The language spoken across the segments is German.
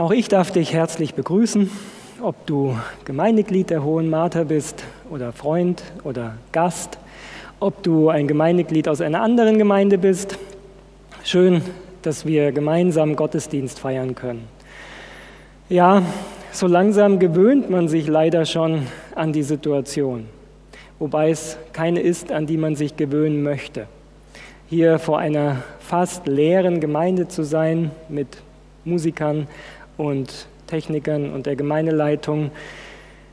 Auch ich darf dich herzlich begrüßen, ob du Gemeindeglied der Hohen Martha bist oder Freund oder Gast, ob du ein Gemeindeglied aus einer anderen Gemeinde bist. Schön, dass wir gemeinsam Gottesdienst feiern können. Ja, so langsam gewöhnt man sich leider schon an die Situation, wobei es keine ist, an die man sich gewöhnen möchte. Hier vor einer fast leeren Gemeinde zu sein mit Musikern und Technikern und der Gemeindeleitung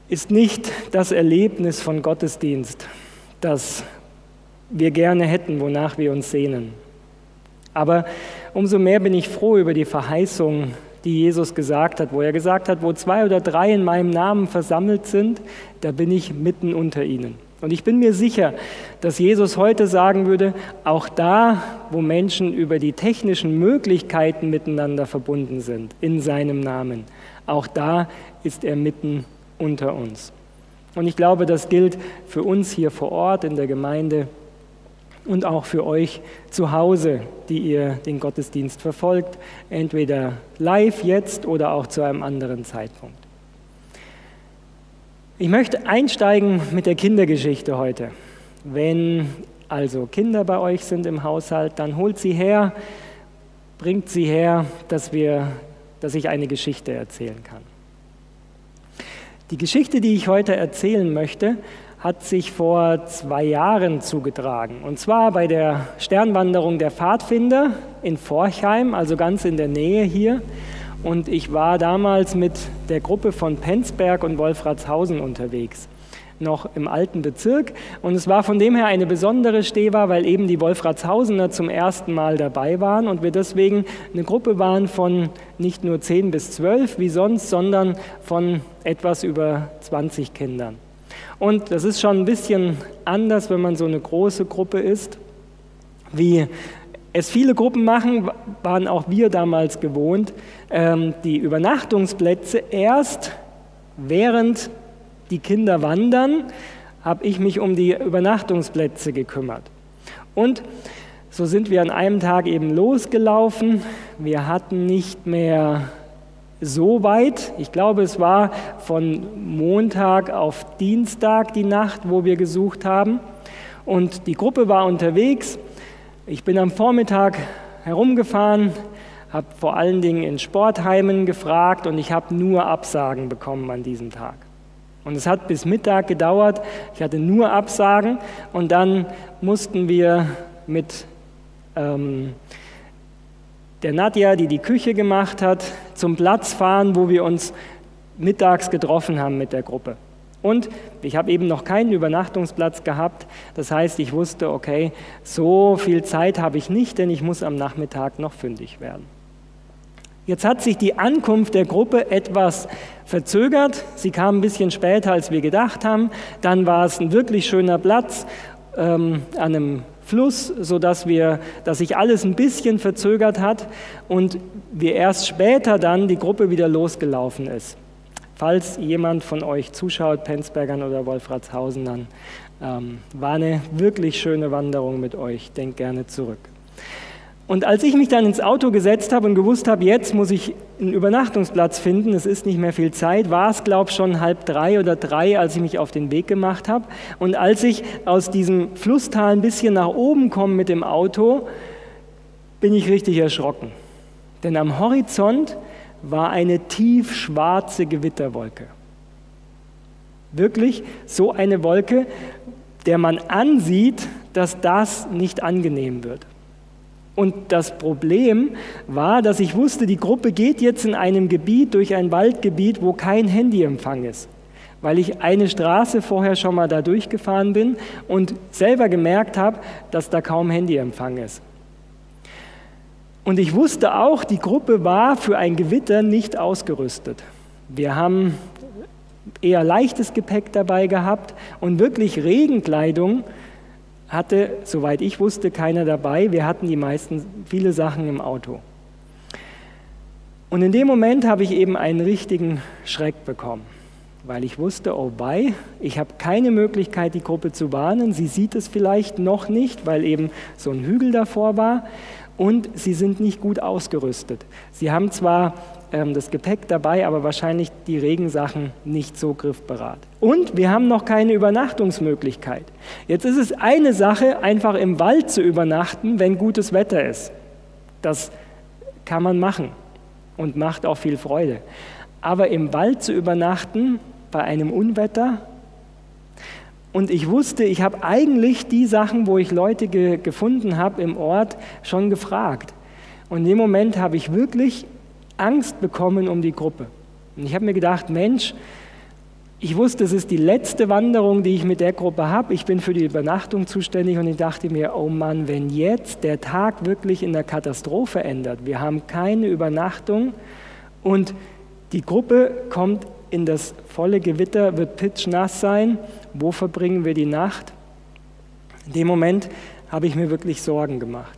ist nicht das Erlebnis von Gottesdienst, das wir gerne hätten, wonach wir uns sehnen. Aber umso mehr bin ich froh über die Verheißung, die Jesus gesagt hat, wo er gesagt hat, wo zwei oder drei in meinem Namen versammelt sind, da bin ich mitten unter ihnen. Und ich bin mir sicher, dass Jesus heute sagen würde, auch da, wo Menschen über die technischen Möglichkeiten miteinander verbunden sind, in seinem Namen, auch da ist er mitten unter uns. Und ich glaube, das gilt für uns hier vor Ort in der Gemeinde und auch für euch zu Hause, die ihr den Gottesdienst verfolgt, entweder live jetzt oder auch zu einem anderen Zeitpunkt. Ich möchte einsteigen mit der Kindergeschichte heute. Wenn also Kinder bei euch sind im Haushalt, dann holt sie her, bringt sie her, dass, wir, dass ich eine Geschichte erzählen kann. Die Geschichte, die ich heute erzählen möchte, hat sich vor zwei Jahren zugetragen. Und zwar bei der Sternwanderung der Pfadfinder in Forchheim, also ganz in der Nähe hier. Und ich war damals mit der Gruppe von Penzberg und Wolfratshausen unterwegs, noch im alten Bezirk. Und es war von dem her eine besondere Stewa, weil eben die Wolfratshausener zum ersten Mal dabei waren und wir deswegen eine Gruppe waren von nicht nur 10 bis 12 wie sonst, sondern von etwas über 20 Kindern. Und das ist schon ein bisschen anders, wenn man so eine große Gruppe ist, wie es viele Gruppen machen, waren auch wir damals gewohnt, ähm, die Übernachtungsplätze erst während die Kinder wandern, habe ich mich um die Übernachtungsplätze gekümmert. Und so sind wir an einem Tag eben losgelaufen. Wir hatten nicht mehr so weit. Ich glaube, es war von Montag auf Dienstag die Nacht, wo wir gesucht haben. Und die Gruppe war unterwegs ich bin am Vormittag herumgefahren, habe vor allen Dingen in Sportheimen gefragt und ich habe nur Absagen bekommen an diesem Tag. Und es hat bis Mittag gedauert, ich hatte nur Absagen und dann mussten wir mit ähm, der Nadja, die die Küche gemacht hat, zum Platz fahren, wo wir uns mittags getroffen haben mit der Gruppe. Und ich habe eben noch keinen Übernachtungsplatz gehabt. Das heißt, ich wusste, okay, so viel Zeit habe ich nicht, denn ich muss am Nachmittag noch fündig werden. Jetzt hat sich die Ankunft der Gruppe etwas verzögert. Sie kam ein bisschen später, als wir gedacht haben. Dann war es ein wirklich schöner Platz ähm, an einem Fluss, sodass wir, dass sich alles ein bisschen verzögert hat und wir erst später dann die Gruppe wieder losgelaufen ist. Falls jemand von euch zuschaut, Penzbergern oder Wolfratshausen, dann ähm, war eine wirklich schöne Wanderung mit euch. Denkt gerne zurück. Und als ich mich dann ins Auto gesetzt habe und gewusst habe, jetzt muss ich einen Übernachtungsplatz finden, es ist nicht mehr viel Zeit, war es, glaube ich, schon halb drei oder drei, als ich mich auf den Weg gemacht habe. Und als ich aus diesem Flusstal ein bisschen nach oben komme mit dem Auto, bin ich richtig erschrocken. Denn am Horizont war eine tiefschwarze Gewitterwolke. Wirklich so eine Wolke, der man ansieht, dass das nicht angenehm wird. Und das Problem war, dass ich wusste, die Gruppe geht jetzt in einem Gebiet durch ein Waldgebiet, wo kein Handyempfang ist, weil ich eine Straße vorher schon mal da durchgefahren bin und selber gemerkt habe, dass da kaum Handyempfang ist. Und ich wusste auch, die Gruppe war für ein Gewitter nicht ausgerüstet. Wir haben eher leichtes Gepäck dabei gehabt und wirklich Regenkleidung hatte, soweit ich wusste, keiner dabei. Wir hatten die meisten, viele Sachen im Auto. Und in dem Moment habe ich eben einen richtigen Schreck bekommen, weil ich wusste, oh bei, ich habe keine Möglichkeit, die Gruppe zu warnen. Sie sieht es vielleicht noch nicht, weil eben so ein Hügel davor war und sie sind nicht gut ausgerüstet. Sie haben zwar ähm, das Gepäck dabei, aber wahrscheinlich die Regensachen nicht so griffbereit. Und wir haben noch keine Übernachtungsmöglichkeit. Jetzt ist es eine Sache, einfach im Wald zu übernachten, wenn gutes Wetter ist. Das kann man machen und macht auch viel Freude. Aber im Wald zu übernachten bei einem Unwetter, und ich wusste, ich habe eigentlich die Sachen, wo ich Leute ge gefunden habe im Ort, schon gefragt. Und in dem Moment habe ich wirklich Angst bekommen um die Gruppe. Und ich habe mir gedacht, Mensch, ich wusste, es ist die letzte Wanderung, die ich mit der Gruppe habe. Ich bin für die Übernachtung zuständig und ich dachte mir, oh Mann, wenn jetzt der Tag wirklich in der Katastrophe ändert, wir haben keine Übernachtung und die Gruppe kommt in das volle Gewitter, wird pitschnass sein. Wo verbringen wir die Nacht? In dem Moment habe ich mir wirklich Sorgen gemacht.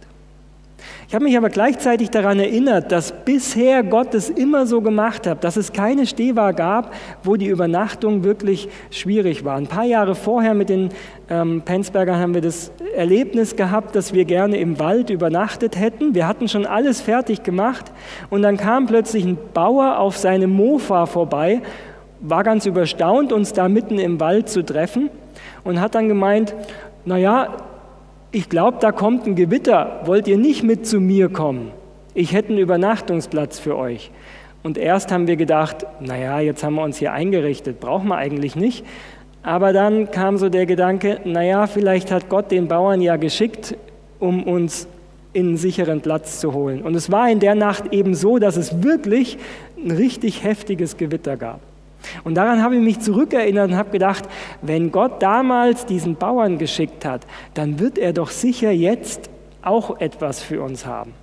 Ich habe mich aber gleichzeitig daran erinnert, dass bisher Gott es immer so gemacht hat, dass es keine Stewa gab, wo die Übernachtung wirklich schwierig war. Ein paar Jahre vorher mit den ähm, Penzbergern haben wir das Erlebnis gehabt, dass wir gerne im Wald übernachtet hätten. Wir hatten schon alles fertig gemacht und dann kam plötzlich ein Bauer auf seinem Mofa vorbei, war ganz überstaunt, uns da mitten im Wald zu treffen und hat dann gemeint, naja, ich glaube, da kommt ein Gewitter, wollt ihr nicht mit zu mir kommen? Ich hätte einen Übernachtungsplatz für euch. Und erst haben wir gedacht, naja, jetzt haben wir uns hier eingerichtet, brauchen wir eigentlich nicht. Aber dann kam so der Gedanke, naja, vielleicht hat Gott den Bauern ja geschickt, um uns in einen sicheren Platz zu holen. Und es war in der Nacht eben so, dass es wirklich ein richtig heftiges Gewitter gab. Und daran habe ich mich zurückerinnert und habe gedacht, wenn Gott damals diesen Bauern geschickt hat, dann wird er doch sicher jetzt auch etwas für uns haben.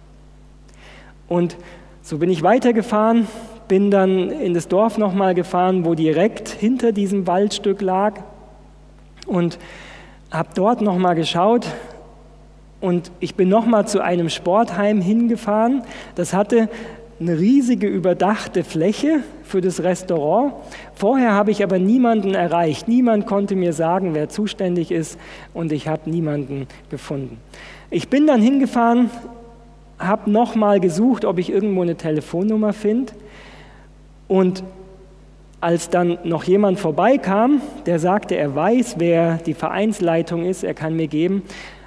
Und so bin ich weitergefahren, bin dann in das Dorf nochmal gefahren, wo direkt hinter diesem Waldstück lag und habe dort nochmal geschaut, und ich bin nochmal zu einem Sportheim hingefahren. Das hatte eine riesige überdachte Fläche für das Restaurant. Vorher habe ich aber niemanden erreicht. Niemand konnte mir sagen, wer zuständig ist und ich habe niemanden gefunden. Ich bin dann hingefahren, habe nochmal gesucht, ob ich irgendwo eine Telefonnummer finde und als dann noch jemand vorbeikam, der sagte, er weiß, wer die Vereinsleitung ist, er kann mir geben,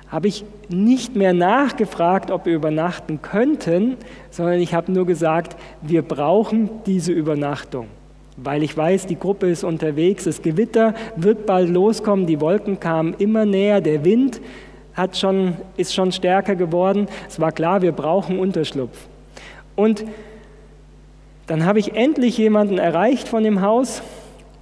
habe ich nicht mehr nachgefragt, ob wir übernachten könnten, sondern ich habe nur gesagt, wir brauchen diese Übernachtung, weil ich weiß, die Gruppe ist unterwegs, das Gewitter wird bald loskommen, die Wolken kamen immer näher, der Wind hat schon, ist schon stärker geworden. Es war klar, wir brauchen Unterschlupf. Und dann habe ich endlich jemanden erreicht von dem Haus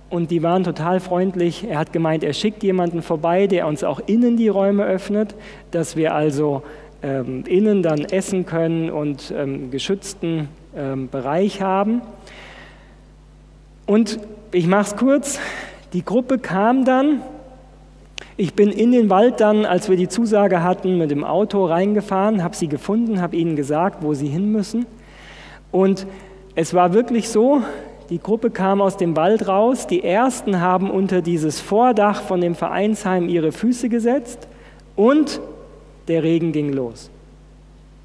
und die waren total freundlich. Er hat gemeint, er schickt jemanden vorbei, der uns auch innen die Räume öffnet, dass wir also ähm, innen dann essen können und ähm, geschützten ähm, Bereich haben. Und ich mache es kurz, die Gruppe kam dann. Ich bin in den Wald dann, als wir die Zusage hatten, mit dem Auto reingefahren, habe sie gefunden, habe ihnen gesagt, wo sie hin müssen. Und es war wirklich so, die Gruppe kam aus dem Wald raus. Die ersten haben unter dieses Vordach von dem Vereinsheim ihre Füße gesetzt und der Regen ging los.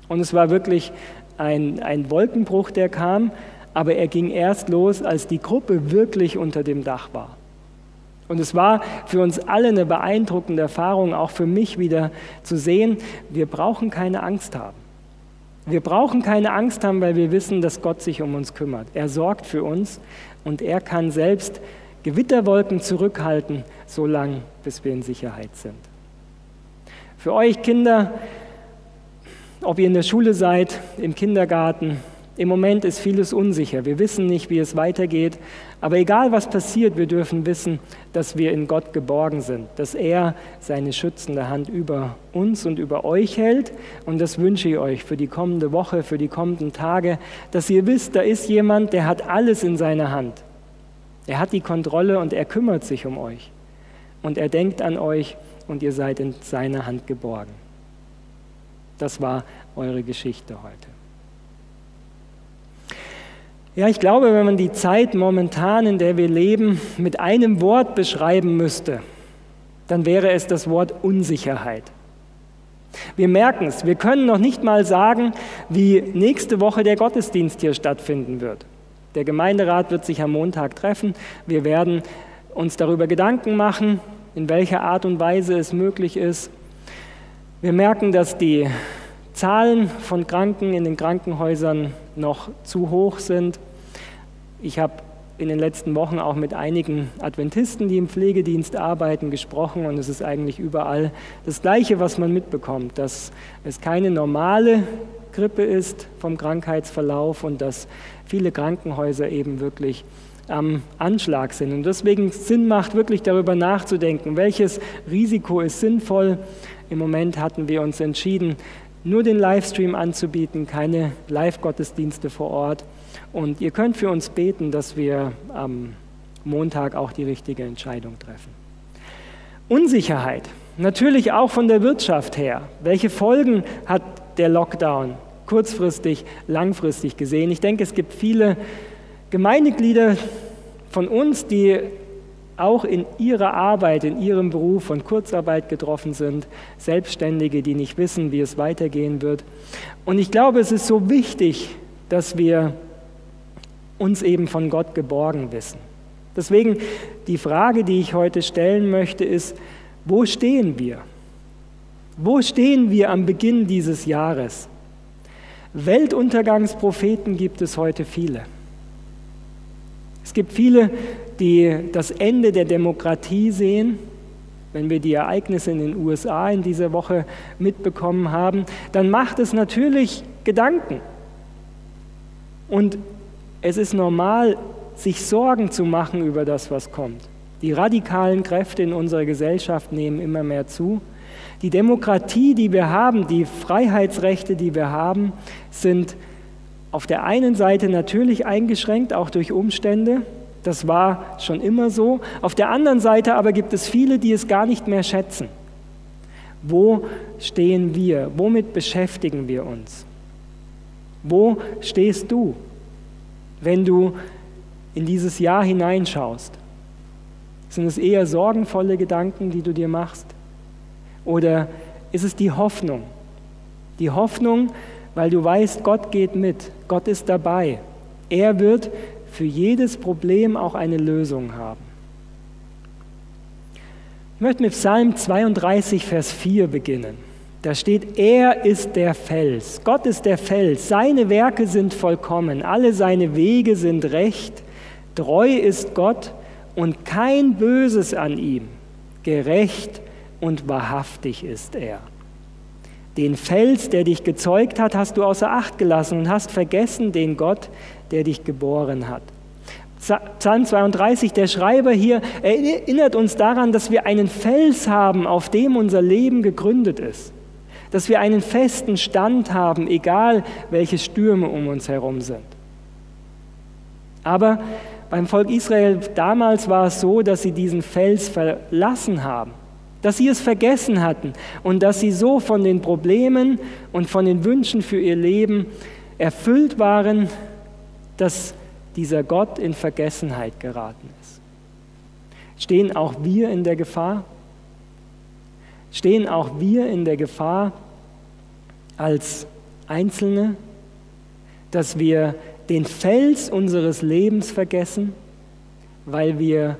Und es war wirklich ein, ein Wolkenbruch, der kam, aber er ging erst los, als die Gruppe wirklich unter dem Dach war. Und es war für uns alle eine beeindruckende Erfahrung, auch für mich wieder zu sehen, wir brauchen keine Angst haben. Wir brauchen keine Angst haben, weil wir wissen, dass Gott sich um uns kümmert. Er sorgt für uns und er kann selbst Gewitterwolken zurückhalten, so lange, bis wir in Sicherheit sind. Für euch Kinder, ob ihr in der Schule seid, im Kindergarten, im Moment ist vieles unsicher. Wir wissen nicht, wie es weitergeht. Aber egal was passiert, wir dürfen wissen, dass wir in Gott geborgen sind, dass er seine schützende Hand über uns und über euch hält. Und das wünsche ich euch für die kommende Woche, für die kommenden Tage, dass ihr wisst, da ist jemand, der hat alles in seiner Hand. Er hat die Kontrolle und er kümmert sich um euch. Und er denkt an euch und ihr seid in seiner Hand geborgen. Das war eure Geschichte heute. Ja, ich glaube, wenn man die Zeit momentan, in der wir leben, mit einem Wort beschreiben müsste, dann wäre es das Wort Unsicherheit. Wir merken es, wir können noch nicht mal sagen, wie nächste Woche der Gottesdienst hier stattfinden wird. Der Gemeinderat wird sich am Montag treffen. Wir werden uns darüber Gedanken machen, in welcher Art und Weise es möglich ist. Wir merken, dass die Zahlen von Kranken in den Krankenhäusern noch zu hoch sind. Ich habe in den letzten Wochen auch mit einigen Adventisten, die im Pflegedienst arbeiten, gesprochen und es ist eigentlich überall das Gleiche, was man mitbekommt, dass es keine normale Grippe ist vom Krankheitsverlauf und dass viele Krankenhäuser eben wirklich am Anschlag sind. Und deswegen Sinn macht, wirklich darüber nachzudenken, welches Risiko ist sinnvoll. Im Moment hatten wir uns entschieden, nur den Livestream anzubieten, keine Live-Gottesdienste vor Ort. Und ihr könnt für uns beten, dass wir am Montag auch die richtige Entscheidung treffen. Unsicherheit, natürlich auch von der Wirtschaft her. Welche Folgen hat der Lockdown kurzfristig, langfristig gesehen? Ich denke, es gibt viele Gemeindeglieder von uns, die auch in ihrer Arbeit, in ihrem Beruf von Kurzarbeit getroffen sind, Selbstständige, die nicht wissen, wie es weitergehen wird. Und ich glaube, es ist so wichtig, dass wir uns eben von Gott geborgen wissen. Deswegen die Frage, die ich heute stellen möchte, ist, wo stehen wir? Wo stehen wir am Beginn dieses Jahres? Weltuntergangspropheten gibt es heute viele. Es gibt viele, die das Ende der Demokratie sehen. Wenn wir die Ereignisse in den USA in dieser Woche mitbekommen haben, dann macht es natürlich Gedanken. Und es ist normal, sich Sorgen zu machen über das, was kommt. Die radikalen Kräfte in unserer Gesellschaft nehmen immer mehr zu. Die Demokratie, die wir haben, die Freiheitsrechte, die wir haben, sind auf der einen Seite natürlich eingeschränkt, auch durch Umstände. Das war schon immer so. Auf der anderen Seite aber gibt es viele, die es gar nicht mehr schätzen. Wo stehen wir? Womit beschäftigen wir uns? Wo stehst du, wenn du in dieses Jahr hineinschaust? Sind es eher sorgenvolle Gedanken, die du dir machst? Oder ist es die Hoffnung? Die Hoffnung, weil du weißt, Gott geht mit, Gott ist dabei. Er wird für jedes Problem auch eine Lösung haben. Ich möchte mit Psalm 32, Vers 4 beginnen. Da steht, er ist der Fels, Gott ist der Fels, seine Werke sind vollkommen, alle seine Wege sind recht, treu ist Gott und kein Böses an ihm, gerecht und wahrhaftig ist er. Den Fels, der dich gezeugt hat, hast du außer Acht gelassen und hast vergessen den Gott, der dich geboren hat. Psalm 32, der Schreiber hier erinnert uns daran, dass wir einen Fels haben, auf dem unser Leben gegründet ist. Dass wir einen festen Stand haben, egal welche Stürme um uns herum sind. Aber beim Volk Israel damals war es so, dass sie diesen Fels verlassen haben dass sie es vergessen hatten und dass sie so von den Problemen und von den Wünschen für ihr Leben erfüllt waren, dass dieser Gott in Vergessenheit geraten ist. Stehen auch wir in der Gefahr? Stehen auch wir in der Gefahr als Einzelne, dass wir den Fels unseres Lebens vergessen, weil wir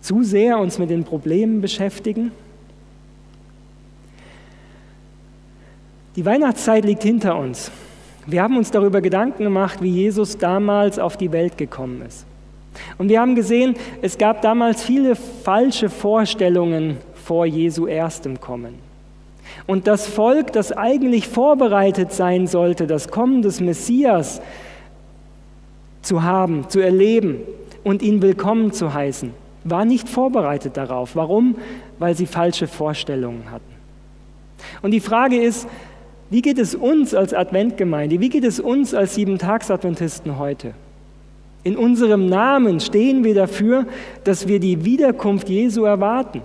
zu sehr uns mit den Problemen beschäftigen? Die Weihnachtszeit liegt hinter uns. Wir haben uns darüber Gedanken gemacht, wie Jesus damals auf die Welt gekommen ist. Und wir haben gesehen, es gab damals viele falsche Vorstellungen vor Jesu erstem Kommen. Und das Volk, das eigentlich vorbereitet sein sollte, das Kommen des Messias zu haben, zu erleben und ihn willkommen zu heißen, war nicht vorbereitet darauf. Warum? Weil sie falsche Vorstellungen hatten. Und die Frage ist, wie geht es uns als Adventgemeinde, wie geht es uns als Sieben-Tags-Adventisten heute? In unserem Namen stehen wir dafür, dass wir die Wiederkunft Jesu erwarten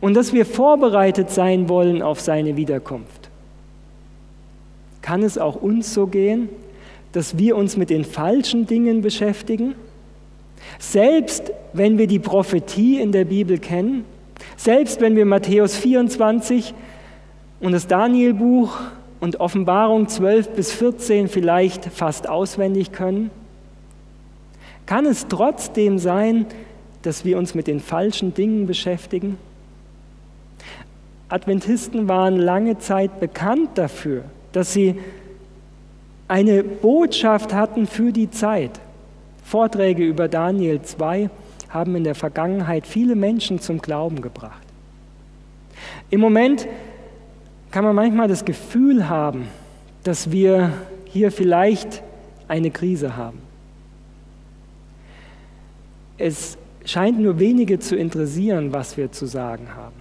und dass wir vorbereitet sein wollen auf seine Wiederkunft. Kann es auch uns so gehen, dass wir uns mit den falschen Dingen beschäftigen? Selbst wenn wir die Prophetie in der Bibel kennen, selbst wenn wir Matthäus 24 und das Danielbuch und Offenbarung 12 bis 14 vielleicht fast auswendig können, kann es trotzdem sein, dass wir uns mit den falschen Dingen beschäftigen? Adventisten waren lange Zeit bekannt dafür, dass sie eine Botschaft hatten für die Zeit. Vorträge über Daniel 2 haben in der Vergangenheit viele Menschen zum Glauben gebracht. Im Moment kann man manchmal das Gefühl haben, dass wir hier vielleicht eine Krise haben. Es scheint nur wenige zu interessieren, was wir zu sagen haben.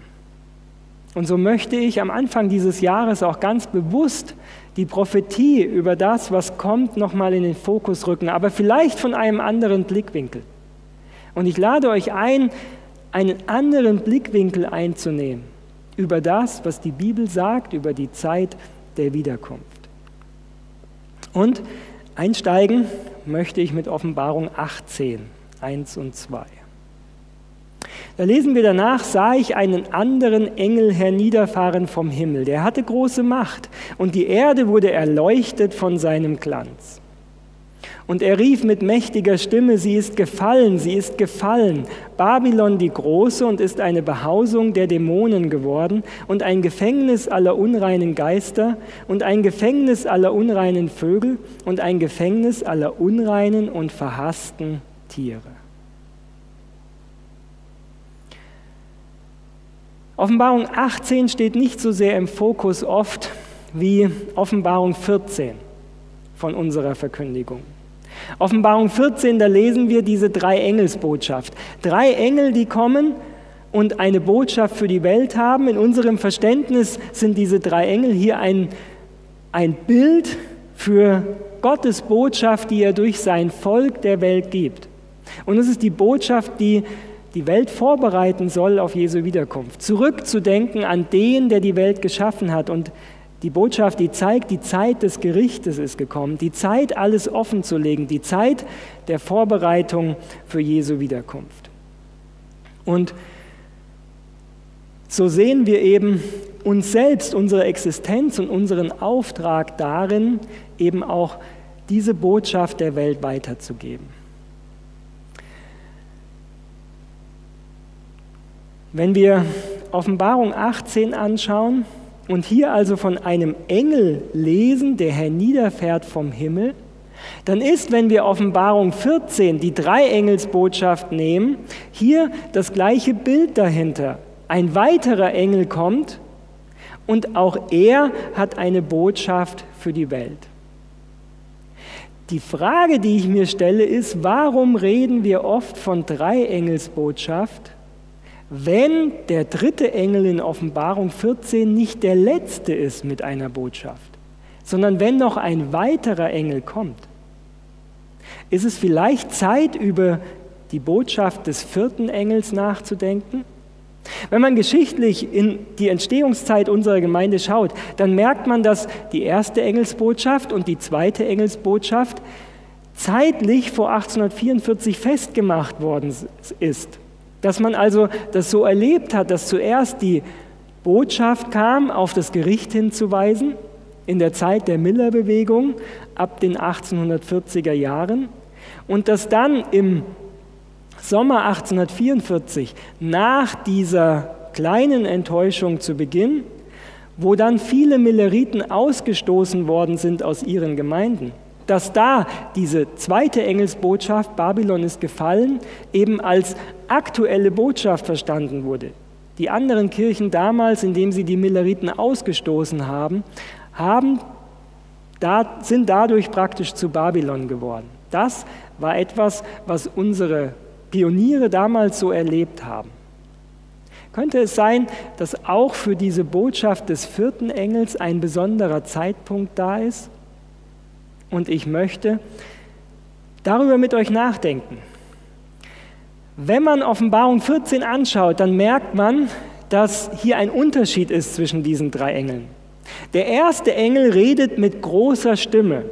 Und so möchte ich am Anfang dieses Jahres auch ganz bewusst die Prophetie über das, was kommt, nochmal in den Fokus rücken, aber vielleicht von einem anderen Blickwinkel. Und ich lade euch ein, einen anderen Blickwinkel einzunehmen über das, was die Bibel sagt, über die Zeit der Wiederkunft. Und einsteigen möchte ich mit Offenbarung 18, 1 und 2. Da lesen wir danach, sah ich einen anderen Engel herniederfahren vom Himmel. Der hatte große Macht und die Erde wurde erleuchtet von seinem Glanz. Und er rief mit mächtiger Stimme, sie ist gefallen, sie ist gefallen, Babylon die Große und ist eine Behausung der Dämonen geworden und ein Gefängnis aller unreinen Geister und ein Gefängnis aller unreinen Vögel und ein Gefängnis aller unreinen und verhassten Tiere. Offenbarung 18 steht nicht so sehr im Fokus oft wie Offenbarung 14 von unserer Verkündigung. Offenbarung 14, da lesen wir diese drei Engelsbotschaft. Drei Engel, die kommen und eine Botschaft für die Welt haben. In unserem Verständnis sind diese drei Engel hier ein, ein Bild für Gottes Botschaft, die er durch sein Volk der Welt gibt. Und es ist die Botschaft, die die Welt vorbereiten soll auf Jesu Wiederkunft. Zurückzudenken an den, der die Welt geschaffen hat. Und die Botschaft, die zeigt, die Zeit des Gerichtes ist gekommen, die Zeit, alles offen zu legen, die Zeit der Vorbereitung für Jesu Wiederkunft. Und so sehen wir eben uns selbst, unsere Existenz und unseren Auftrag darin, eben auch diese Botschaft der Welt weiterzugeben. Wenn wir Offenbarung 18 anschauen und hier also von einem Engel lesen, der herniederfährt vom Himmel, dann ist, wenn wir Offenbarung 14, die Dreiengelsbotschaft nehmen, hier das gleiche Bild dahinter. Ein weiterer Engel kommt und auch er hat eine Botschaft für die Welt. Die Frage, die ich mir stelle, ist, warum reden wir oft von Dreiengelsbotschaft wenn der dritte Engel in Offenbarung 14 nicht der letzte ist mit einer Botschaft, sondern wenn noch ein weiterer Engel kommt, ist es vielleicht Zeit, über die Botschaft des vierten Engels nachzudenken? Wenn man geschichtlich in die Entstehungszeit unserer Gemeinde schaut, dann merkt man, dass die erste Engelsbotschaft und die zweite Engelsbotschaft zeitlich vor 1844 festgemacht worden ist. Dass man also das so erlebt hat, dass zuerst die Botschaft kam, auf das Gericht hinzuweisen, in der Zeit der Miller-Bewegung ab den 1840er Jahren, und dass dann im Sommer 1844, nach dieser kleinen Enttäuschung zu Beginn, wo dann viele Milleriten ausgestoßen worden sind aus ihren Gemeinden, dass da diese zweite Engelsbotschaft, Babylon ist gefallen, eben als aktuelle Botschaft verstanden wurde. Die anderen Kirchen damals, indem sie die Milleriten ausgestoßen haben, haben da, sind dadurch praktisch zu Babylon geworden. Das war etwas, was unsere Pioniere damals so erlebt haben. Könnte es sein, dass auch für diese Botschaft des vierten Engels ein besonderer Zeitpunkt da ist? Und ich möchte darüber mit euch nachdenken. Wenn man Offenbarung 14 anschaut, dann merkt man, dass hier ein Unterschied ist zwischen diesen drei Engeln. Der erste Engel redet mit großer Stimme.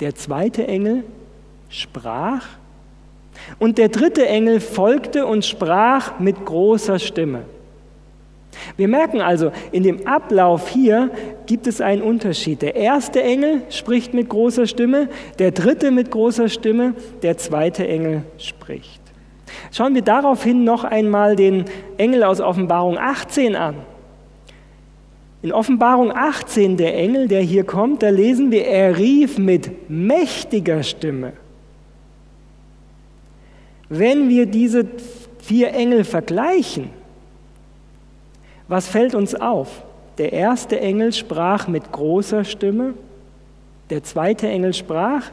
Der zweite Engel sprach und der dritte Engel folgte und sprach mit großer Stimme. Wir merken also, in dem Ablauf hier gibt es einen Unterschied. Der erste Engel spricht mit großer Stimme, der dritte mit großer Stimme, der zweite Engel spricht. Schauen wir daraufhin noch einmal den Engel aus Offenbarung 18 an. In Offenbarung 18, der Engel, der hier kommt, da lesen wir, er rief mit mächtiger Stimme. Wenn wir diese vier Engel vergleichen, was fällt uns auf? Der erste Engel sprach mit großer Stimme, der zweite Engel sprach,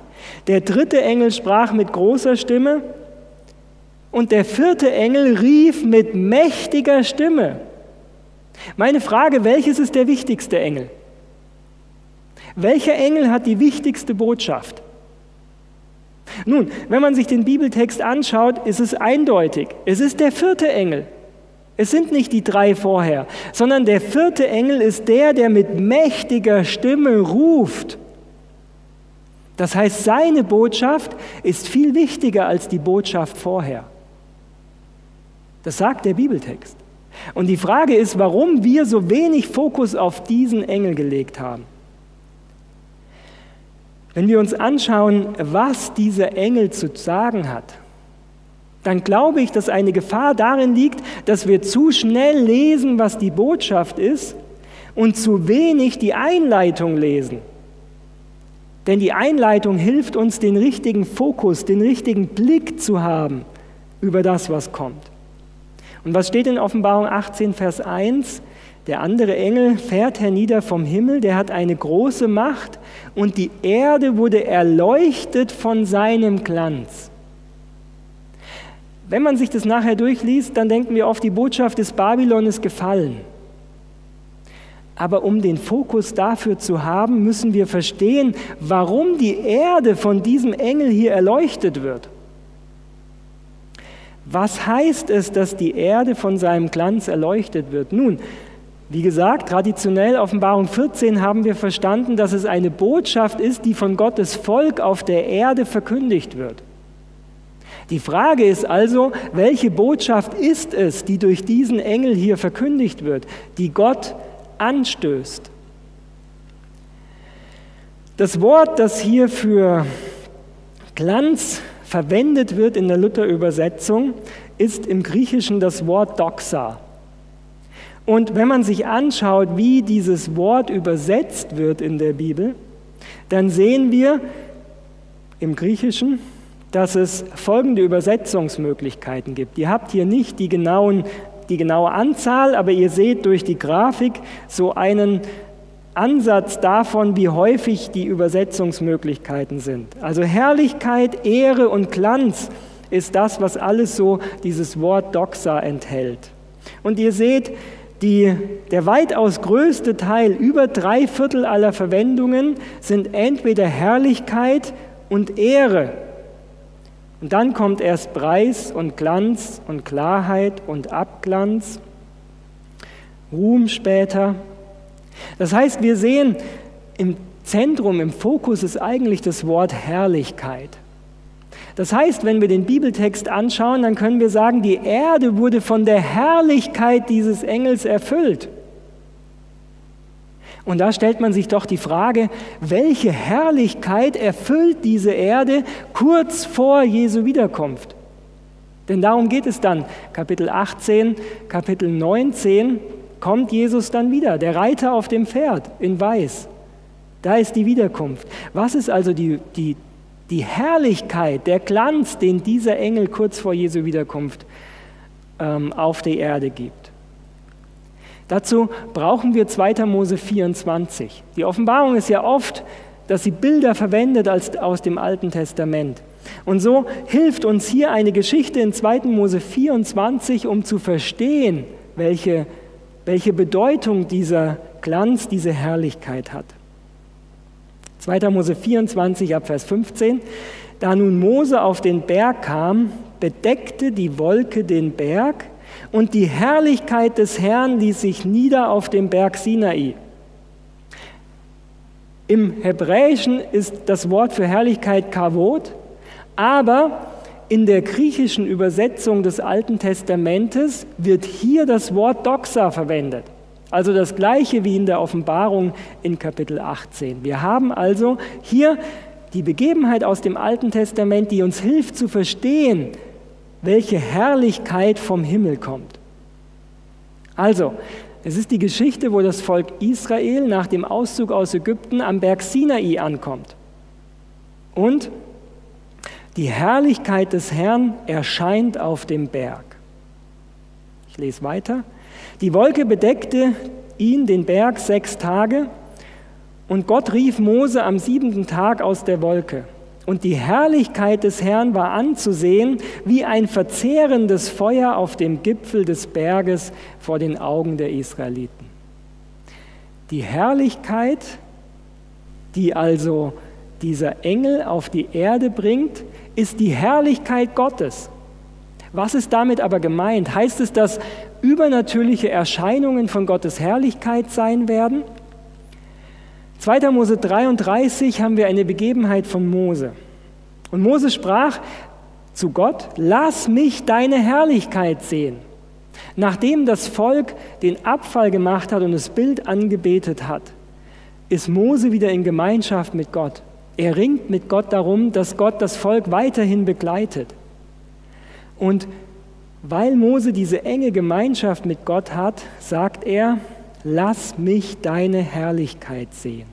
der dritte Engel sprach mit großer Stimme und der vierte Engel rief mit mächtiger Stimme. Meine Frage, welches ist der wichtigste Engel? Welcher Engel hat die wichtigste Botschaft? Nun, wenn man sich den Bibeltext anschaut, ist es eindeutig. Es ist der vierte Engel. Es sind nicht die drei vorher, sondern der vierte Engel ist der, der mit mächtiger Stimme ruft. Das heißt, seine Botschaft ist viel wichtiger als die Botschaft vorher. Das sagt der Bibeltext. Und die Frage ist, warum wir so wenig Fokus auf diesen Engel gelegt haben. Wenn wir uns anschauen, was dieser Engel zu sagen hat, dann glaube ich, dass eine Gefahr darin liegt, dass wir zu schnell lesen, was die Botschaft ist und zu wenig die Einleitung lesen. Denn die Einleitung hilft uns, den richtigen Fokus, den richtigen Blick zu haben über das, was kommt. Und was steht in Offenbarung 18, Vers 1? Der andere Engel fährt hernieder vom Himmel, der hat eine große Macht und die Erde wurde erleuchtet von seinem Glanz. Wenn man sich das nachher durchliest, dann denken wir oft, die Botschaft des Babylon ist gefallen. Aber um den Fokus dafür zu haben, müssen wir verstehen, warum die Erde von diesem Engel hier erleuchtet wird. Was heißt es, dass die Erde von seinem Glanz erleuchtet wird? Nun, wie gesagt, traditionell Offenbarung 14 haben wir verstanden, dass es eine Botschaft ist, die von Gottes Volk auf der Erde verkündigt wird. Die Frage ist also, welche Botschaft ist es, die durch diesen Engel hier verkündigt wird, die Gott anstößt? Das Wort, das hier für Glanz verwendet wird in der Luther-Übersetzung, ist im Griechischen das Wort Doxa. Und wenn man sich anschaut, wie dieses Wort übersetzt wird in der Bibel, dann sehen wir im Griechischen, dass es folgende Übersetzungsmöglichkeiten gibt. Ihr habt hier nicht die, genauen, die genaue Anzahl, aber ihr seht durch die Grafik so einen Ansatz davon, wie häufig die Übersetzungsmöglichkeiten sind. Also Herrlichkeit, Ehre und Glanz ist das, was alles so dieses Wort Doxa enthält. Und ihr seht, die, der weitaus größte Teil, über drei Viertel aller Verwendungen, sind entweder Herrlichkeit und Ehre und dann kommt erst Preis und Glanz und Klarheit und Abglanz, Ruhm später. Das heißt, wir sehen, im Zentrum, im Fokus ist eigentlich das Wort Herrlichkeit. Das heißt, wenn wir den Bibeltext anschauen, dann können wir sagen, die Erde wurde von der Herrlichkeit dieses Engels erfüllt. Und da stellt man sich doch die Frage, welche Herrlichkeit erfüllt diese Erde kurz vor Jesu Wiederkunft? Denn darum geht es dann. Kapitel 18, Kapitel 19 kommt Jesus dann wieder, der Reiter auf dem Pferd in Weiß. Da ist die Wiederkunft. Was ist also die, die, die Herrlichkeit, der Glanz, den dieser Engel kurz vor Jesu Wiederkunft ähm, auf der Erde gibt? Dazu brauchen wir 2. Mose 24. Die Offenbarung ist ja oft, dass sie Bilder verwendet als aus dem Alten Testament. Und so hilft uns hier eine Geschichte in 2. Mose 24, um zu verstehen, welche, welche Bedeutung dieser Glanz, diese Herrlichkeit hat. 2. Mose 24 ab Vers 15. Da nun Mose auf den Berg kam, bedeckte die Wolke den Berg und die Herrlichkeit des Herrn ließ sich nieder auf dem Berg Sinai. Im Hebräischen ist das Wort für Herrlichkeit Kavod, aber in der griechischen Übersetzung des Alten Testamentes wird hier das Wort Doxa verwendet. Also das gleiche wie in der Offenbarung in Kapitel 18. Wir haben also hier die Begebenheit aus dem Alten Testament, die uns hilft zu verstehen, welche Herrlichkeit vom Himmel kommt. Also, es ist die Geschichte, wo das Volk Israel nach dem Auszug aus Ägypten am Berg Sinai ankommt. Und die Herrlichkeit des Herrn erscheint auf dem Berg. Ich lese weiter. Die Wolke bedeckte ihn, den Berg, sechs Tage, und Gott rief Mose am siebenten Tag aus der Wolke. Und die Herrlichkeit des Herrn war anzusehen wie ein verzehrendes Feuer auf dem Gipfel des Berges vor den Augen der Israeliten. Die Herrlichkeit, die also dieser Engel auf die Erde bringt, ist die Herrlichkeit Gottes. Was ist damit aber gemeint? Heißt es, dass übernatürliche Erscheinungen von Gottes Herrlichkeit sein werden? 2. Mose 33 haben wir eine Begebenheit von Mose. Und Mose sprach zu Gott, lass mich deine Herrlichkeit sehen. Nachdem das Volk den Abfall gemacht hat und das Bild angebetet hat, ist Mose wieder in Gemeinschaft mit Gott. Er ringt mit Gott darum, dass Gott das Volk weiterhin begleitet. Und weil Mose diese enge Gemeinschaft mit Gott hat, sagt er, lass mich deine Herrlichkeit sehen.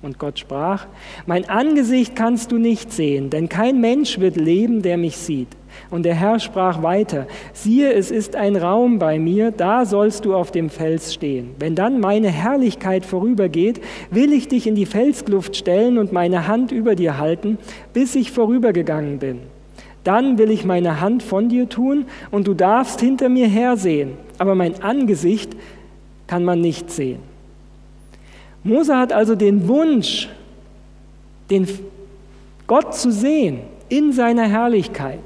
Und Gott sprach, mein Angesicht kannst du nicht sehen, denn kein Mensch wird leben, der mich sieht. Und der Herr sprach weiter, siehe, es ist ein Raum bei mir, da sollst du auf dem Fels stehen. Wenn dann meine Herrlichkeit vorübergeht, will ich dich in die Felskluft stellen und meine Hand über dir halten, bis ich vorübergegangen bin. Dann will ich meine Hand von dir tun und du darfst hinter mir hersehen, aber mein Angesicht kann man nicht sehen. Mose hat also den Wunsch, den Gott zu sehen in seiner Herrlichkeit.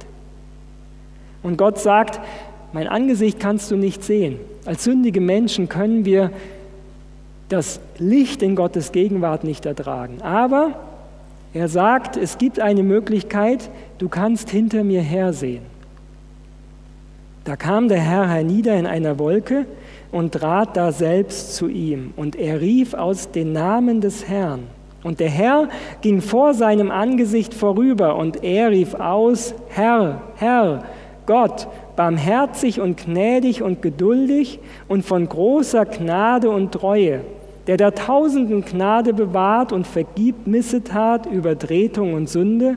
Und Gott sagt, mein Angesicht kannst du nicht sehen. Als sündige Menschen können wir das Licht in Gottes Gegenwart nicht ertragen. Aber er sagt, es gibt eine Möglichkeit, du kannst hinter mir hersehen. Da kam der Herr hernieder in einer Wolke und trat da selbst zu ihm. Und er rief aus den Namen des Herrn. Und der Herr ging vor seinem Angesicht vorüber und er rief aus, Herr, Herr, Gott, barmherzig und gnädig und geduldig und von großer Gnade und Treue, der der Tausenden Gnade bewahrt und vergibt Missetat, Übertretung und Sünde,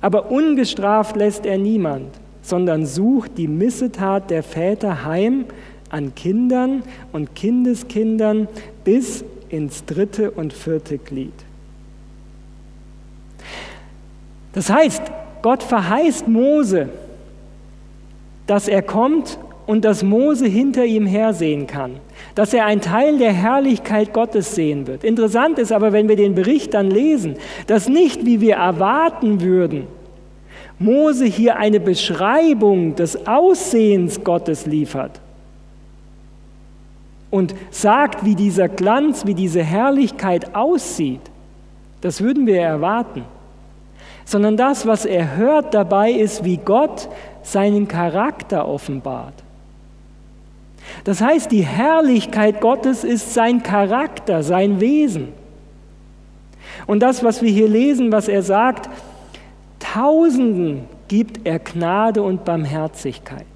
aber ungestraft lässt er niemand, sondern sucht die Missetat der Väter heim an Kindern und Kindeskindern bis ins dritte und vierte Glied. Das heißt, Gott verheißt Mose, dass er kommt und dass Mose hinter ihm hersehen kann, dass er einen Teil der Herrlichkeit Gottes sehen wird. Interessant ist aber, wenn wir den Bericht dann lesen, dass nicht, wie wir erwarten würden, Mose hier eine Beschreibung des Aussehens Gottes liefert, und sagt, wie dieser Glanz, wie diese Herrlichkeit aussieht, das würden wir erwarten. Sondern das, was er hört dabei, ist, wie Gott seinen Charakter offenbart. Das heißt, die Herrlichkeit Gottes ist sein Charakter, sein Wesen. Und das, was wir hier lesen, was er sagt, Tausenden gibt er Gnade und Barmherzigkeit.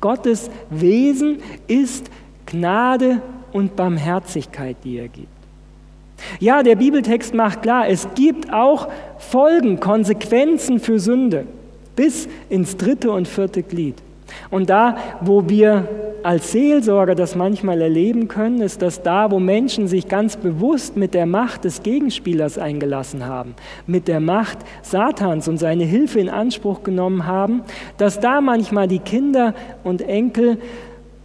Gottes Wesen ist Gnade und Barmherzigkeit, die er gibt. Ja, der Bibeltext macht klar, es gibt auch Folgen, Konsequenzen für Sünde bis ins dritte und vierte Glied. Und da, wo wir als Seelsorger das manchmal erleben können, ist dass da, wo Menschen sich ganz bewusst mit der Macht des Gegenspielers eingelassen haben, mit der Macht Satans und seine Hilfe in Anspruch genommen haben, dass da manchmal die Kinder und Enkel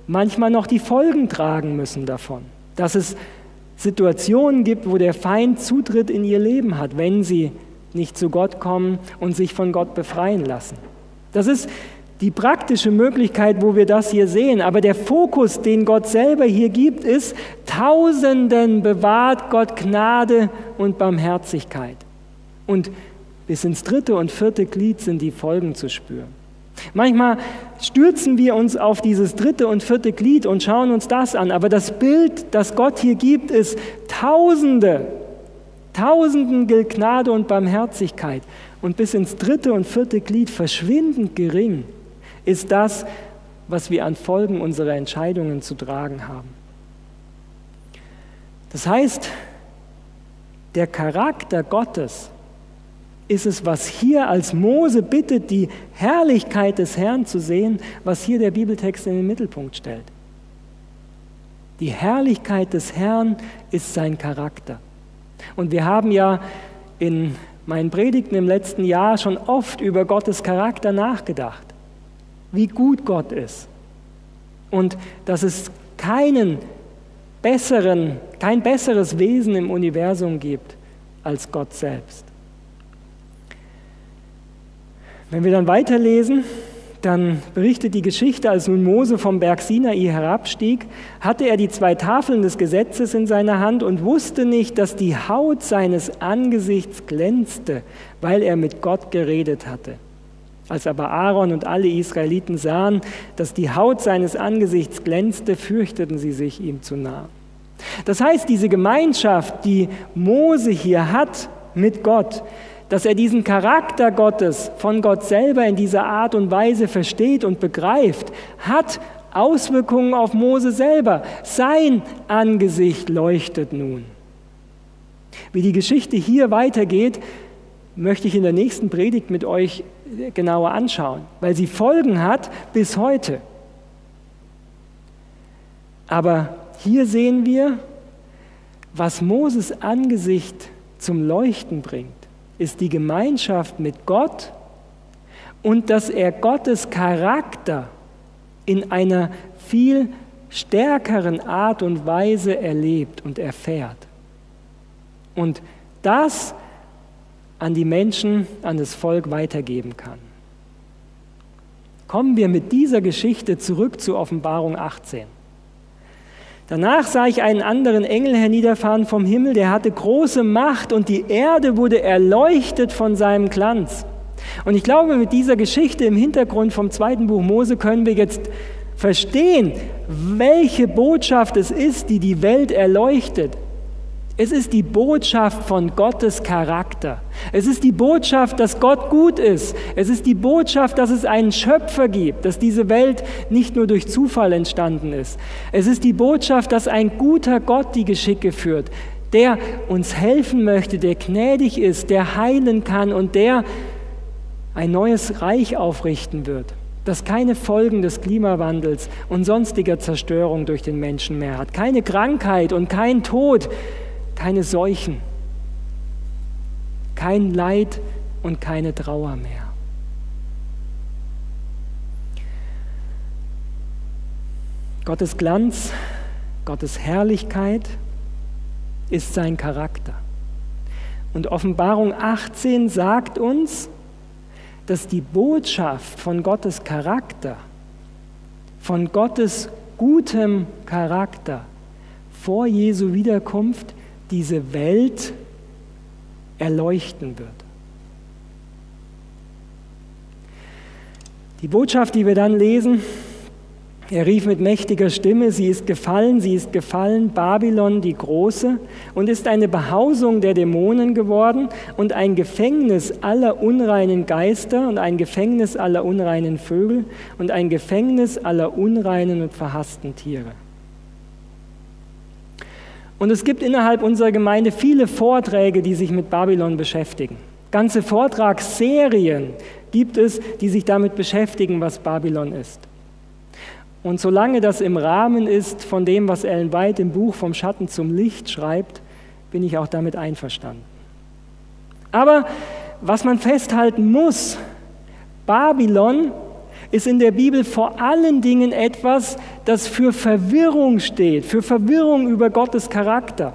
manchmal noch die Folgen tragen müssen davon. Dass es Situationen gibt, wo der Feind Zutritt in ihr Leben hat, wenn sie nicht zu Gott kommen und sich von Gott befreien lassen. Das ist die praktische Möglichkeit, wo wir das hier sehen. Aber der Fokus, den Gott selber hier gibt, ist, Tausenden bewahrt Gott Gnade und Barmherzigkeit. Und bis ins dritte und vierte Glied sind die Folgen zu spüren. Manchmal stürzen wir uns auf dieses dritte und vierte Glied und schauen uns das an, aber das Bild, das Gott hier gibt, ist Tausende, Tausenden gilt Gnade und Barmherzigkeit und bis ins dritte und vierte Glied verschwindend gering ist das, was wir an Folgen unserer Entscheidungen zu tragen haben. Das heißt, der Charakter Gottes ist es, was hier als Mose bittet, die Herrlichkeit des Herrn zu sehen, was hier der Bibeltext in den Mittelpunkt stellt. Die Herrlichkeit des Herrn ist sein Charakter. Und wir haben ja in meinen Predigten im letzten Jahr schon oft über Gottes Charakter nachgedacht, wie gut Gott ist und dass es keinen besseren, kein besseres Wesen im Universum gibt als Gott selbst. Wenn wir dann weiterlesen, dann berichtet die Geschichte, als nun Mose vom Berg Sinai herabstieg, hatte er die zwei Tafeln des Gesetzes in seiner Hand und wusste nicht, dass die Haut seines Angesichts glänzte, weil er mit Gott geredet hatte. Als aber Aaron und alle Israeliten sahen, dass die Haut seines Angesichts glänzte, fürchteten sie sich, ihm zu nahen. Das heißt, diese Gemeinschaft, die Mose hier hat mit Gott, dass er diesen Charakter Gottes von Gott selber in dieser Art und Weise versteht und begreift, hat Auswirkungen auf Mose selber. Sein Angesicht leuchtet nun. Wie die Geschichte hier weitergeht, möchte ich in der nächsten Predigt mit euch genauer anschauen, weil sie Folgen hat bis heute. Aber hier sehen wir, was Moses Angesicht zum Leuchten bringt ist die Gemeinschaft mit Gott und dass er Gottes Charakter in einer viel stärkeren Art und Weise erlebt und erfährt. Und das an die Menschen, an das Volk weitergeben kann. Kommen wir mit dieser Geschichte zurück zu Offenbarung 18. Danach sah ich einen anderen Engel herniederfahren vom Himmel, der hatte große Macht und die Erde wurde erleuchtet von seinem Glanz. Und ich glaube, mit dieser Geschichte im Hintergrund vom zweiten Buch Mose können wir jetzt verstehen, welche Botschaft es ist, die die Welt erleuchtet. Es ist die Botschaft von Gottes Charakter. Es ist die Botschaft, dass Gott gut ist. Es ist die Botschaft, dass es einen Schöpfer gibt, dass diese Welt nicht nur durch Zufall entstanden ist. Es ist die Botschaft, dass ein guter Gott die Geschicke führt, der uns helfen möchte, der gnädig ist, der heilen kann und der ein neues Reich aufrichten wird, das keine Folgen des Klimawandels und sonstiger Zerstörung durch den Menschen mehr hat, keine Krankheit und kein Tod keine Seuchen, kein Leid und keine Trauer mehr. Gottes Glanz, Gottes Herrlichkeit ist sein Charakter. Und Offenbarung 18 sagt uns, dass die Botschaft von Gottes Charakter, von Gottes gutem Charakter vor Jesu Wiederkunft diese Welt erleuchten wird. Die Botschaft, die wir dann lesen, er rief mit mächtiger Stimme, sie ist gefallen, sie ist gefallen, Babylon die Große, und ist eine Behausung der Dämonen geworden und ein Gefängnis aller unreinen Geister und ein Gefängnis aller unreinen Vögel und ein Gefängnis aller unreinen und verhassten Tiere. Und es gibt innerhalb unserer Gemeinde viele Vorträge, die sich mit Babylon beschäftigen. Ganze Vortragsserien gibt es, die sich damit beschäftigen, was Babylon ist. Und solange das im Rahmen ist von dem, was Ellen White im Buch Vom Schatten zum Licht schreibt, bin ich auch damit einverstanden. Aber was man festhalten muss, Babylon ist in der Bibel vor allen Dingen etwas, das für Verwirrung steht, für Verwirrung über Gottes Charakter.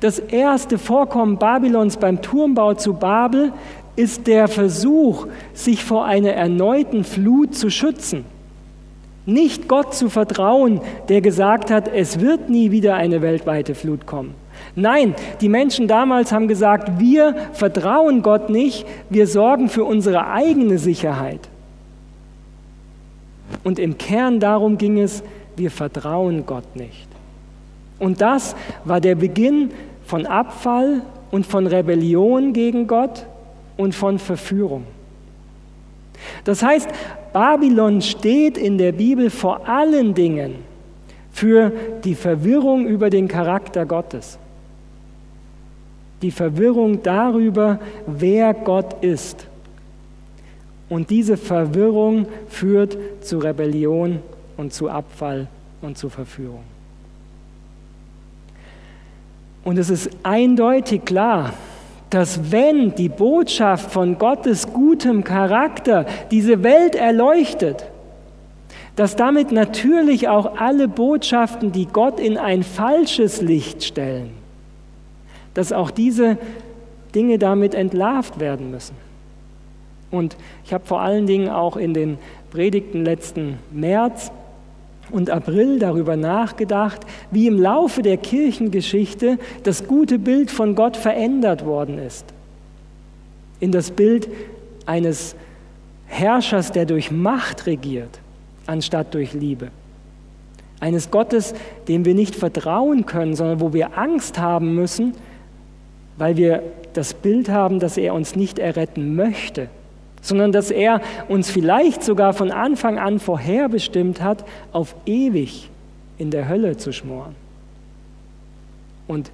Das erste Vorkommen Babylons beim Turmbau zu Babel ist der Versuch, sich vor einer erneuten Flut zu schützen. Nicht Gott zu vertrauen, der gesagt hat, es wird nie wieder eine weltweite Flut kommen, Nein, die Menschen damals haben gesagt, wir vertrauen Gott nicht, wir sorgen für unsere eigene Sicherheit. Und im Kern darum ging es, wir vertrauen Gott nicht. Und das war der Beginn von Abfall und von Rebellion gegen Gott und von Verführung. Das heißt, Babylon steht in der Bibel vor allen Dingen für die Verwirrung über den Charakter Gottes. Die Verwirrung darüber, wer Gott ist. Und diese Verwirrung führt zu Rebellion und zu Abfall und zu Verführung. Und es ist eindeutig klar, dass wenn die Botschaft von Gottes gutem Charakter diese Welt erleuchtet, dass damit natürlich auch alle Botschaften, die Gott in ein falsches Licht stellen, dass auch diese Dinge damit entlarvt werden müssen. Und ich habe vor allen Dingen auch in den Predigten letzten März und April darüber nachgedacht, wie im Laufe der Kirchengeschichte das gute Bild von Gott verändert worden ist. In das Bild eines Herrschers, der durch Macht regiert, anstatt durch Liebe. Eines Gottes, dem wir nicht vertrauen können, sondern wo wir Angst haben müssen, weil wir das Bild haben, dass er uns nicht erretten möchte sondern dass er uns vielleicht sogar von Anfang an vorherbestimmt hat, auf ewig in der Hölle zu schmoren. Und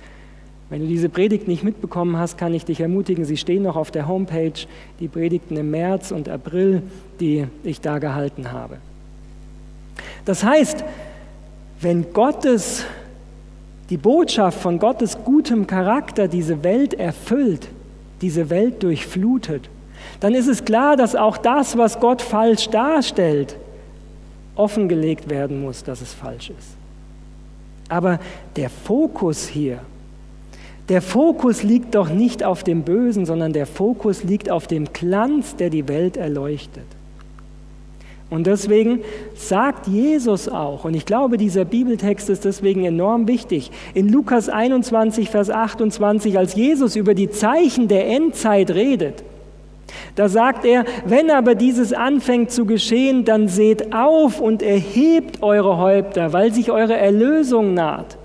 wenn du diese Predigt nicht mitbekommen hast, kann ich dich ermutigen, sie stehen noch auf der Homepage, die Predigten im März und April, die ich da gehalten habe. Das heißt, wenn Gottes, die Botschaft von Gottes gutem Charakter diese Welt erfüllt, diese Welt durchflutet, dann ist es klar, dass auch das, was Gott falsch darstellt, offengelegt werden muss, dass es falsch ist. Aber der Fokus hier, der Fokus liegt doch nicht auf dem Bösen, sondern der Fokus liegt auf dem Glanz, der die Welt erleuchtet. Und deswegen sagt Jesus auch, und ich glaube, dieser Bibeltext ist deswegen enorm wichtig, in Lukas 21, Vers 28, als Jesus über die Zeichen der Endzeit redet, da sagt er, wenn aber dieses anfängt zu geschehen, dann seht auf und erhebt eure Häupter, weil sich eure Erlösung naht.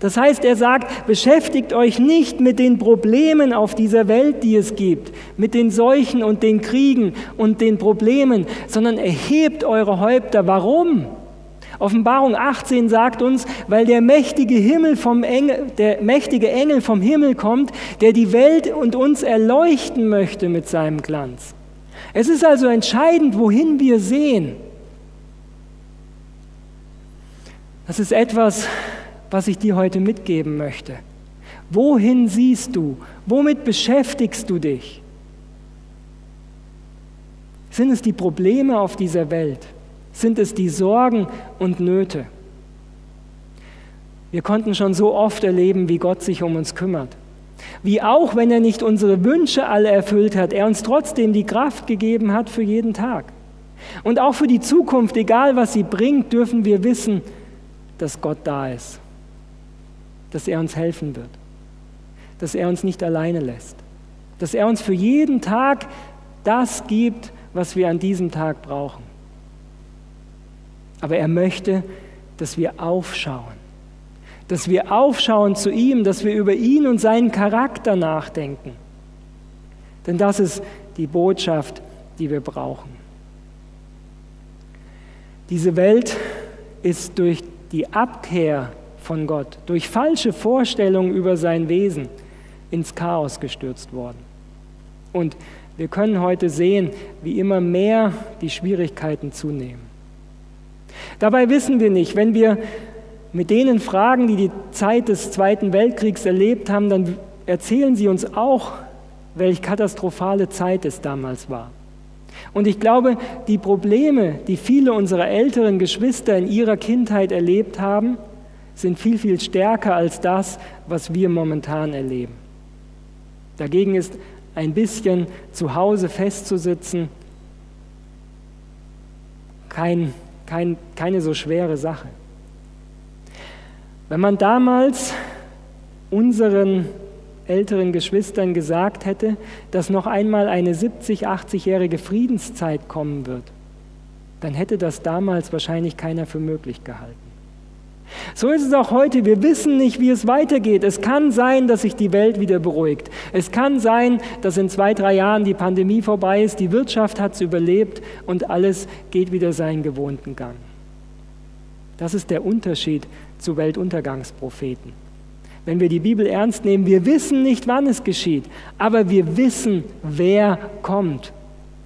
Das heißt, er sagt, beschäftigt euch nicht mit den Problemen auf dieser Welt, die es gibt, mit den Seuchen und den Kriegen und den Problemen, sondern erhebt eure Häupter. Warum? Offenbarung 18 sagt uns, weil der mächtige Himmel vom Engel, der mächtige Engel vom Himmel kommt, der die Welt und uns erleuchten möchte mit seinem Glanz. Es ist also entscheidend, wohin wir sehen. Das ist etwas, was ich dir heute mitgeben möchte. Wohin siehst du? Womit beschäftigst du dich? Sind es die Probleme auf dieser Welt? Sind es die Sorgen und Nöte? Wir konnten schon so oft erleben, wie Gott sich um uns kümmert. Wie auch, wenn er nicht unsere Wünsche alle erfüllt hat, er uns trotzdem die Kraft gegeben hat für jeden Tag. Und auch für die Zukunft, egal was sie bringt, dürfen wir wissen, dass Gott da ist, dass er uns helfen wird, dass er uns nicht alleine lässt, dass er uns für jeden Tag das gibt, was wir an diesem Tag brauchen. Aber er möchte, dass wir aufschauen. Dass wir aufschauen zu ihm, dass wir über ihn und seinen Charakter nachdenken. Denn das ist die Botschaft, die wir brauchen. Diese Welt ist durch die Abkehr von Gott, durch falsche Vorstellungen über sein Wesen ins Chaos gestürzt worden. Und wir können heute sehen, wie immer mehr die Schwierigkeiten zunehmen. Dabei wissen wir nicht, wenn wir mit denen fragen, die die Zeit des Zweiten Weltkriegs erlebt haben, dann erzählen sie uns auch, welch katastrophale Zeit es damals war. Und ich glaube, die Probleme, die viele unserer älteren Geschwister in ihrer Kindheit erlebt haben, sind viel, viel stärker als das, was wir momentan erleben. Dagegen ist ein bisschen zu Hause festzusitzen kein kein, keine so schwere Sache. Wenn man damals unseren älteren Geschwistern gesagt hätte, dass noch einmal eine 70, 80-jährige Friedenszeit kommen wird, dann hätte das damals wahrscheinlich keiner für möglich gehalten. So ist es auch heute. Wir wissen nicht, wie es weitergeht. Es kann sein, dass sich die Welt wieder beruhigt. Es kann sein, dass in zwei, drei Jahren die Pandemie vorbei ist, die Wirtschaft hat es überlebt und alles geht wieder seinen gewohnten Gang. Das ist der Unterschied zu Weltuntergangspropheten. Wenn wir die Bibel ernst nehmen, wir wissen nicht, wann es geschieht, aber wir wissen, wer kommt.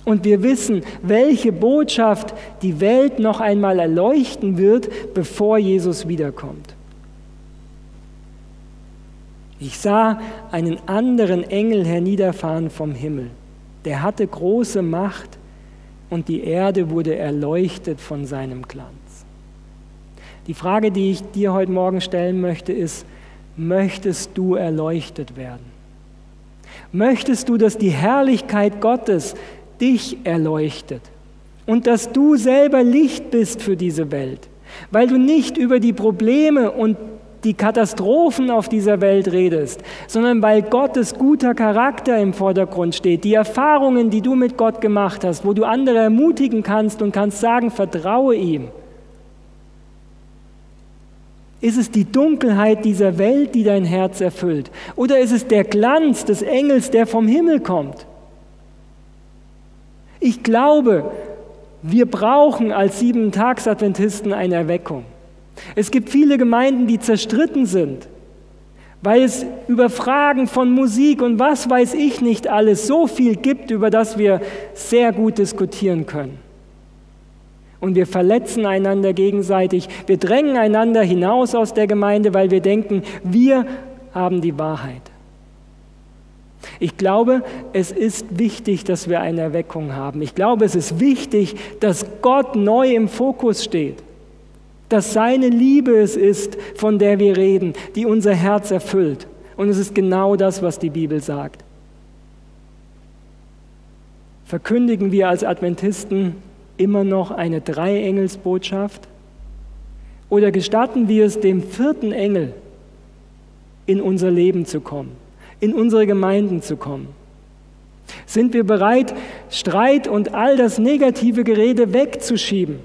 Und wir wissen, welche Botschaft die Welt noch einmal erleuchten wird, bevor Jesus wiederkommt. Ich sah einen anderen Engel herniederfahren vom Himmel. Der hatte große Macht und die Erde wurde erleuchtet von seinem Glanz. Die Frage, die ich dir heute Morgen stellen möchte, ist, möchtest du erleuchtet werden? Möchtest du, dass die Herrlichkeit Gottes dich erleuchtet und dass du selber Licht bist für diese Welt, weil du nicht über die Probleme und die Katastrophen auf dieser Welt redest, sondern weil Gottes guter Charakter im Vordergrund steht, die Erfahrungen, die du mit Gott gemacht hast, wo du andere ermutigen kannst und kannst sagen, vertraue ihm. Ist es die Dunkelheit dieser Welt, die dein Herz erfüllt? Oder ist es der Glanz des Engels, der vom Himmel kommt? Ich glaube, wir brauchen als Sieben-Tags-Adventisten eine Erweckung. Es gibt viele Gemeinden, die zerstritten sind, weil es über Fragen von Musik und was weiß ich nicht alles so viel gibt, über das wir sehr gut diskutieren können und wir verletzen einander gegenseitig. Wir drängen einander hinaus aus der Gemeinde, weil wir denken, wir haben die Wahrheit. Ich glaube, es ist wichtig, dass wir eine Erweckung haben. Ich glaube, es ist wichtig, dass Gott neu im Fokus steht. Dass seine Liebe es ist, von der wir reden, die unser Herz erfüllt. Und es ist genau das, was die Bibel sagt. Verkündigen wir als Adventisten immer noch eine Dreiengelsbotschaft? Oder gestatten wir es dem vierten Engel, in unser Leben zu kommen, in unsere Gemeinden zu kommen? Sind wir bereit, Streit und all das negative Gerede wegzuschieben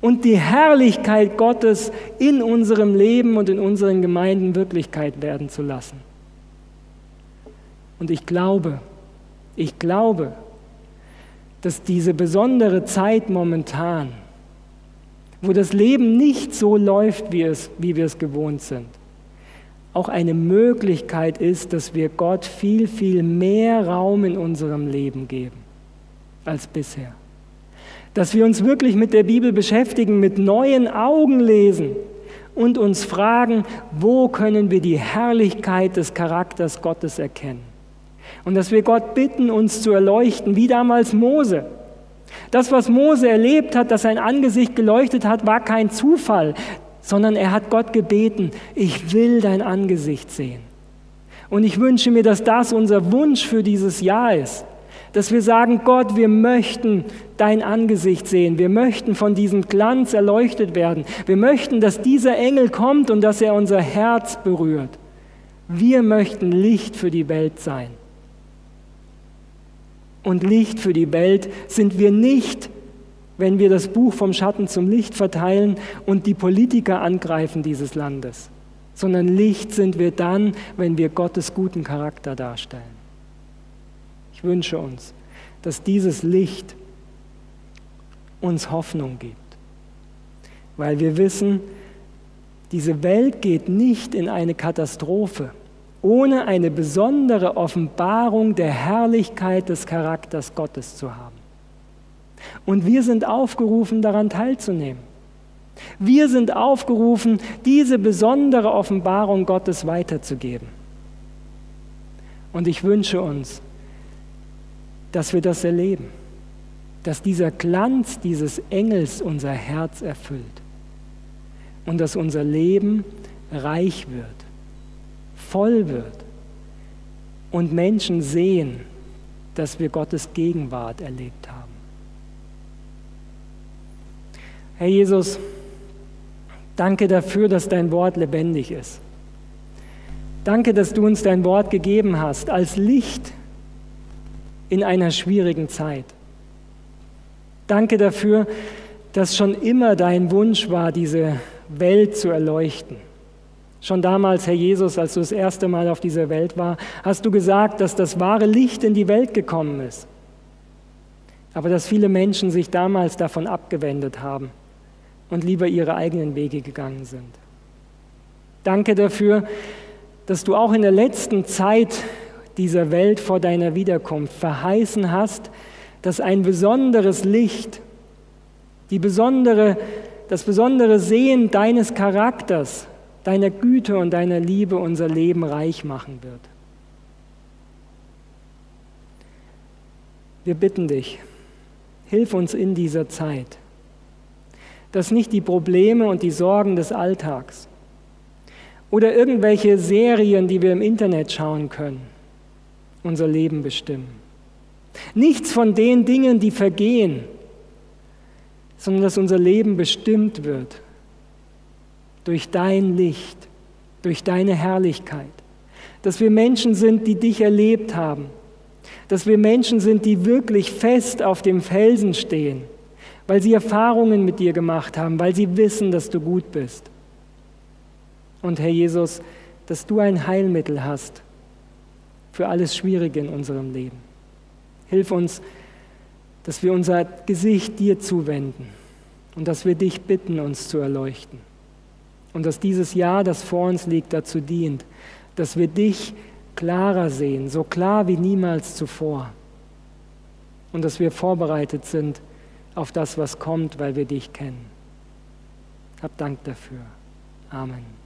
und die Herrlichkeit Gottes in unserem Leben und in unseren Gemeinden Wirklichkeit werden zu lassen? Und ich glaube, ich glaube, dass diese besondere Zeit momentan, wo das Leben nicht so läuft, wie, es, wie wir es gewohnt sind, auch eine Möglichkeit ist, dass wir Gott viel, viel mehr Raum in unserem Leben geben als bisher. Dass wir uns wirklich mit der Bibel beschäftigen, mit neuen Augen lesen und uns fragen, wo können wir die Herrlichkeit des Charakters Gottes erkennen. Und dass wir Gott bitten, uns zu erleuchten, wie damals Mose. Das, was Mose erlebt hat, dass sein Angesicht geleuchtet hat, war kein Zufall, sondern er hat Gott gebeten, ich will dein Angesicht sehen. Und ich wünsche mir, dass das unser Wunsch für dieses Jahr ist. Dass wir sagen, Gott, wir möchten dein Angesicht sehen. Wir möchten von diesem Glanz erleuchtet werden. Wir möchten, dass dieser Engel kommt und dass er unser Herz berührt. Wir möchten Licht für die Welt sein und Licht für die Welt sind wir nicht, wenn wir das Buch vom Schatten zum Licht verteilen und die Politiker angreifen dieses Landes, sondern Licht sind wir dann, wenn wir Gottes guten Charakter darstellen. Ich wünsche uns, dass dieses Licht uns Hoffnung gibt, weil wir wissen, diese Welt geht nicht in eine Katastrophe, ohne eine besondere Offenbarung der Herrlichkeit des Charakters Gottes zu haben. Und wir sind aufgerufen, daran teilzunehmen. Wir sind aufgerufen, diese besondere Offenbarung Gottes weiterzugeben. Und ich wünsche uns, dass wir das erleben, dass dieser Glanz dieses Engels unser Herz erfüllt und dass unser Leben reich wird voll wird und Menschen sehen, dass wir Gottes Gegenwart erlebt haben. Herr Jesus, danke dafür, dass dein Wort lebendig ist. Danke, dass du uns dein Wort gegeben hast als Licht in einer schwierigen Zeit. Danke dafür, dass schon immer dein Wunsch war, diese Welt zu erleuchten. Schon damals, Herr Jesus, als du das erste Mal auf dieser Welt war, hast du gesagt, dass das wahre Licht in die Welt gekommen ist. Aber dass viele Menschen sich damals davon abgewendet haben und lieber ihre eigenen Wege gegangen sind. Danke dafür, dass du auch in der letzten Zeit dieser Welt vor deiner Wiederkunft verheißen hast, dass ein besonderes Licht, die besondere, das besondere Sehen deines Charakters, deiner Güte und deiner Liebe unser Leben reich machen wird. Wir bitten dich, hilf uns in dieser Zeit, dass nicht die Probleme und die Sorgen des Alltags oder irgendwelche Serien, die wir im Internet schauen können, unser Leben bestimmen. Nichts von den Dingen, die vergehen, sondern dass unser Leben bestimmt wird durch dein Licht, durch deine Herrlichkeit. Dass wir Menschen sind, die dich erlebt haben. Dass wir Menschen sind, die wirklich fest auf dem Felsen stehen, weil sie Erfahrungen mit dir gemacht haben, weil sie wissen, dass du gut bist. Und Herr Jesus, dass du ein Heilmittel hast für alles Schwierige in unserem Leben. Hilf uns, dass wir unser Gesicht dir zuwenden und dass wir dich bitten, uns zu erleuchten. Und dass dieses Jahr, das vor uns liegt, dazu dient, dass wir dich klarer sehen, so klar wie niemals zuvor. Und dass wir vorbereitet sind auf das, was kommt, weil wir dich kennen. Hab Dank dafür. Amen.